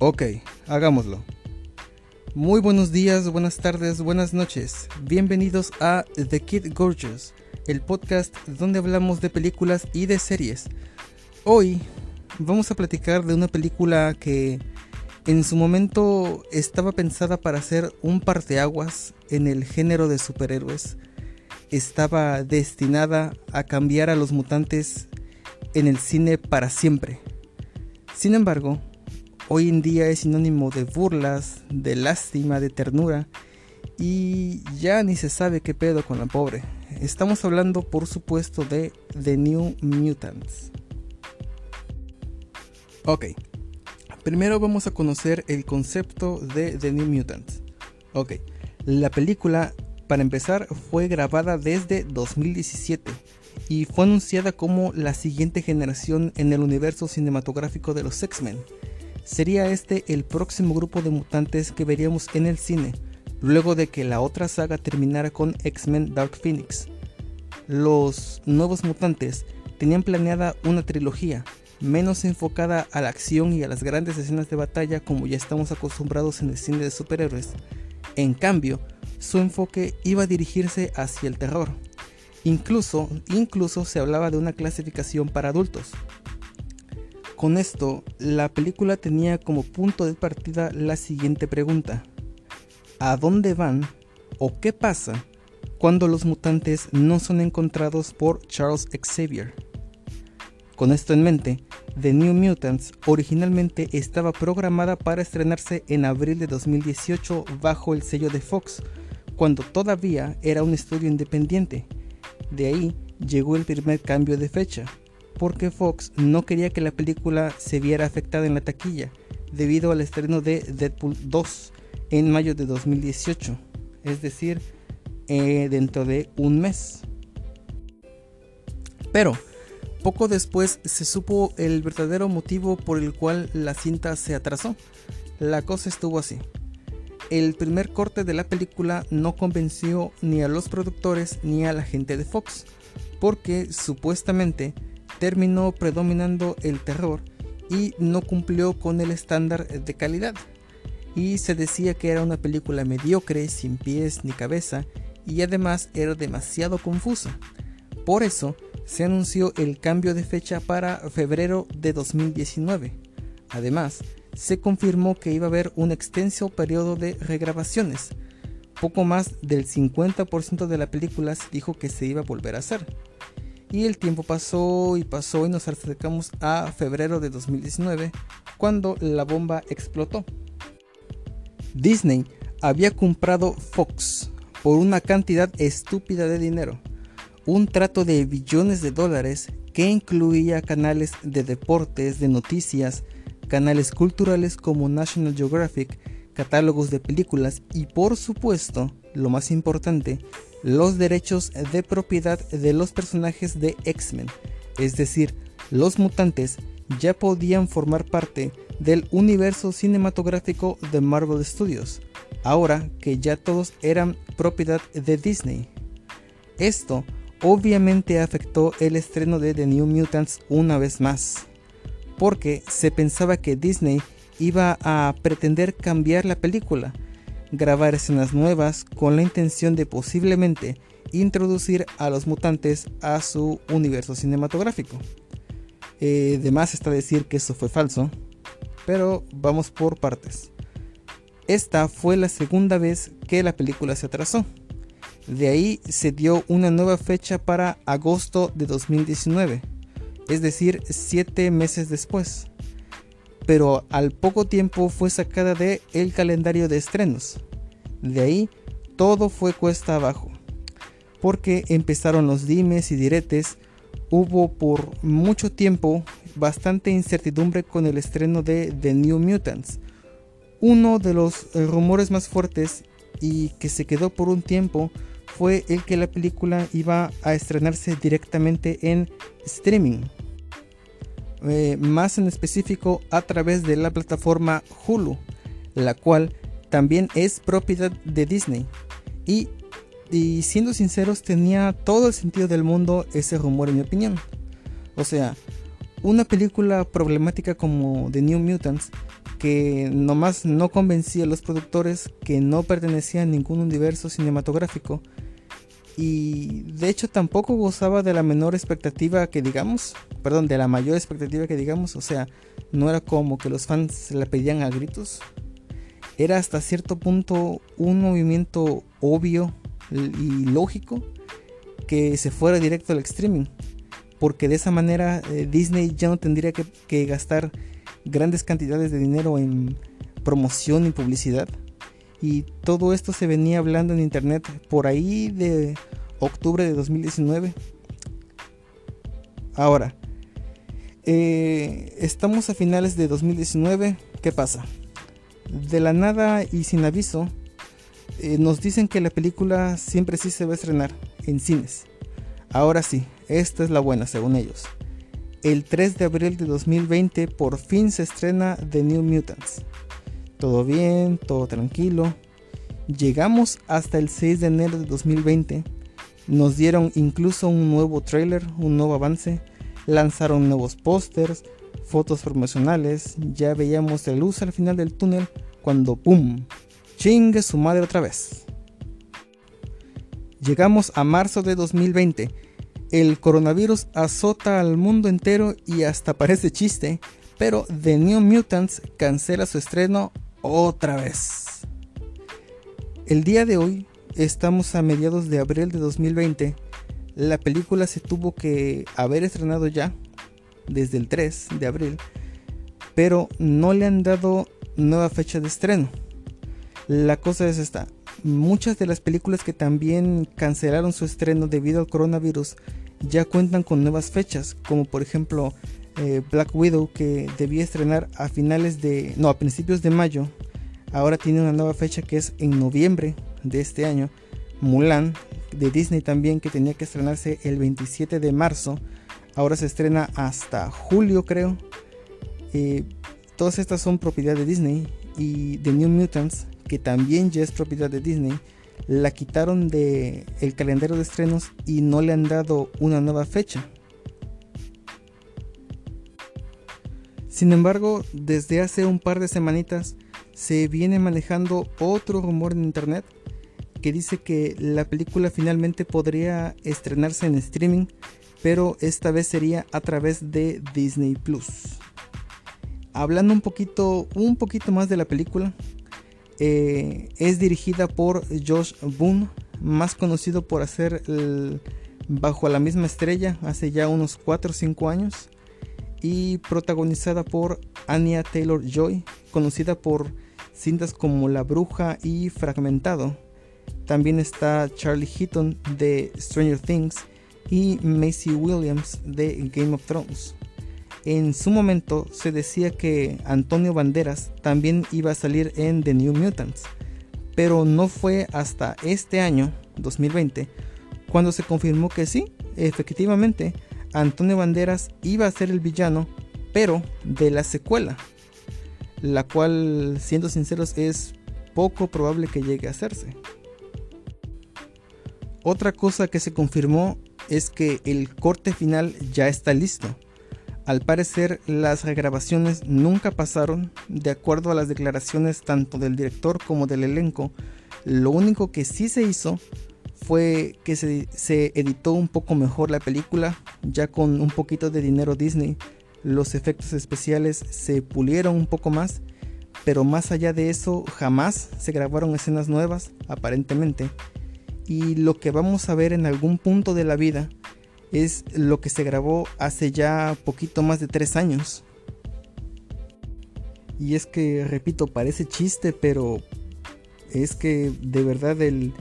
Ok, hagámoslo. Muy buenos días, buenas tardes, buenas noches. Bienvenidos a The Kid Gorgeous, el podcast donde hablamos de películas y de series. Hoy vamos a platicar de una película que en su momento estaba pensada para ser un parteaguas en el género de superhéroes. Estaba destinada a cambiar a los mutantes en el cine para siempre. Sin embargo, hoy en día es sinónimo de burlas, de lástima, de ternura y ya ni se sabe qué pedo con la pobre. Estamos hablando por supuesto de The New Mutants. Ok, primero vamos a conocer el concepto de The New Mutants. Ok, la película para empezar fue grabada desde 2017 y fue anunciada como la siguiente generación en el universo cinematográfico de los X-Men. Sería este el próximo grupo de mutantes que veríamos en el cine, luego de que la otra saga terminara con X-Men Dark Phoenix. Los nuevos mutantes tenían planeada una trilogía, menos enfocada a la acción y a las grandes escenas de batalla como ya estamos acostumbrados en el cine de superhéroes. En cambio, su enfoque iba a dirigirse hacia el terror, Incluso, incluso se hablaba de una clasificación para adultos. Con esto, la película tenía como punto de partida la siguiente pregunta. ¿A dónde van o qué pasa cuando los mutantes no son encontrados por Charles Xavier? Con esto en mente, The New Mutants originalmente estaba programada para estrenarse en abril de 2018 bajo el sello de Fox, cuando todavía era un estudio independiente de ahí llegó el primer cambio de fecha, porque Fox no quería que la película se viera afectada en la taquilla, debido al estreno de Deadpool 2 en mayo de 2018, es decir, eh, dentro de un mes. Pero, poco después se supo el verdadero motivo por el cual la cinta se atrasó. La cosa estuvo así el primer corte de la película no convenció ni a los productores ni a la gente de Fox, porque supuestamente terminó predominando el terror y no cumplió con el estándar de calidad. Y se decía que era una película mediocre, sin pies ni cabeza, y además era demasiado confusa. Por eso se anunció el cambio de fecha para febrero de 2019. Además, se confirmó que iba a haber un extenso periodo de regrabaciones. Poco más del 50% de la película se dijo que se iba a volver a hacer. Y el tiempo pasó y pasó y nos acercamos a febrero de 2019, cuando la bomba explotó. Disney había comprado Fox por una cantidad estúpida de dinero, un trato de billones de dólares que incluía canales de deportes, de noticias, canales culturales como National Geographic, catálogos de películas y por supuesto, lo más importante, los derechos de propiedad de los personajes de X-Men, es decir, los mutantes ya podían formar parte del universo cinematográfico de Marvel Studios, ahora que ya todos eran propiedad de Disney. Esto obviamente afectó el estreno de The New Mutants una vez más porque se pensaba que Disney iba a pretender cambiar la película, grabar escenas nuevas con la intención de posiblemente introducir a los mutantes a su universo cinematográfico. Eh, de más está decir que eso fue falso, pero vamos por partes. Esta fue la segunda vez que la película se atrasó. De ahí se dio una nueva fecha para agosto de 2019 es decir, siete meses después. Pero al poco tiempo fue sacada de el calendario de estrenos. De ahí todo fue cuesta abajo, porque empezaron los dimes y diretes, hubo por mucho tiempo bastante incertidumbre con el estreno de The New Mutants. Uno de los rumores más fuertes y que se quedó por un tiempo fue el que la película iba a estrenarse directamente en streaming. Eh, más en específico a través de la plataforma Hulu, la cual también es propiedad de Disney. Y, y siendo sinceros, tenía todo el sentido del mundo ese rumor en mi opinión. O sea, una película problemática como The New Mutants que nomás no convencía a los productores que no pertenecía a ningún universo cinematográfico y de hecho tampoco gozaba de la menor expectativa que digamos, perdón, de la mayor expectativa que digamos, o sea, no era como que los fans se la pedían a gritos, era hasta cierto punto un movimiento obvio y lógico que se fuera directo al streaming, porque de esa manera eh, Disney ya no tendría que gastar grandes cantidades de dinero en promoción y publicidad y todo esto se venía hablando en internet por ahí de octubre de 2019. Ahora, eh, estamos a finales de 2019. ¿Qué pasa? De la nada y sin aviso, eh, nos dicen que la película siempre sí se va a estrenar en cines. Ahora sí, esta es la buena según ellos. El 3 de abril de 2020 por fin se estrena The New Mutants todo bien, todo tranquilo. Llegamos hasta el 6 de enero de 2020. Nos dieron incluso un nuevo trailer, un nuevo avance. Lanzaron nuevos pósters, fotos promocionales. Ya veíamos la luz al final del túnel cuando ¡pum! Chingue su madre otra vez. Llegamos a marzo de 2020. El coronavirus azota al mundo entero y hasta parece chiste, pero The New Mutants cancela su estreno otra vez. El día de hoy estamos a mediados de abril de 2020. La película se tuvo que haber estrenado ya desde el 3 de abril, pero no le han dado nueva fecha de estreno. La cosa es esta, muchas de las películas que también cancelaron su estreno debido al coronavirus ya cuentan con nuevas fechas, como por ejemplo eh, Black Widow que debía estrenar a finales de, no, a principios de mayo, ahora tiene una nueva fecha que es en noviembre de este año. Mulan de Disney también que tenía que estrenarse el 27 de marzo, ahora se estrena hasta julio creo. Eh, todas estas son propiedad de Disney y The New Mutants que también ya es propiedad de Disney la quitaron de el calendario de estrenos y no le han dado una nueva fecha. Sin embargo, desde hace un par de semanitas se viene manejando otro rumor en internet que dice que la película finalmente podría estrenarse en streaming, pero esta vez sería a través de Disney Plus. Hablando un poquito, un poquito más de la película, eh, es dirigida por Josh Boone, más conocido por hacer Bajo la misma estrella hace ya unos 4 o 5 años y protagonizada por Anya Taylor Joy, conocida por cintas como La Bruja y Fragmentado. También está Charlie Heaton de Stranger Things y Macy Williams de Game of Thrones. En su momento se decía que Antonio Banderas también iba a salir en The New Mutants, pero no fue hasta este año, 2020, cuando se confirmó que sí, efectivamente, Antonio Banderas iba a ser el villano, pero de la secuela, la cual, siendo sinceros, es poco probable que llegue a hacerse. Otra cosa que se confirmó es que el corte final ya está listo. Al parecer las regrabaciones nunca pasaron, de acuerdo a las declaraciones tanto del director como del elenco. Lo único que sí se hizo fue que se, editó un poco mejor la película, ya con un poquito de dinero Disney. Los efectos especiales se pulieron un poco más, pero más allá de eso jamás se grabaron escenas nuevas, aparentemente. Y lo que vamos a ver en algún punto de la vida es lo que se grabó hace ya poquito más de tres años. Y es que, repito, parece chiste, pero es que de verdad el,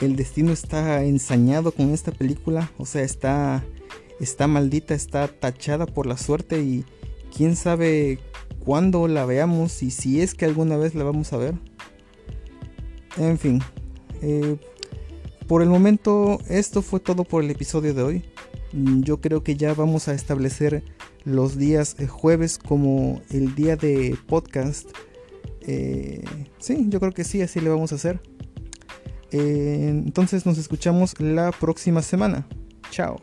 el destino está ensañado con esta película, o sea, está, está maldita, está tachada por la suerte y quién sabe cuándo la veamos y si es que alguna vez la vamos a ver. En fin, eh, por el momento esto fue todo por el episodio de hoy. Yo creo que ya vamos a establecer los días eh, jueves como el día de podcast. Eh, sí, yo creo que sí, así le vamos a hacer. Eh, entonces nos escuchamos la próxima semana. Chao.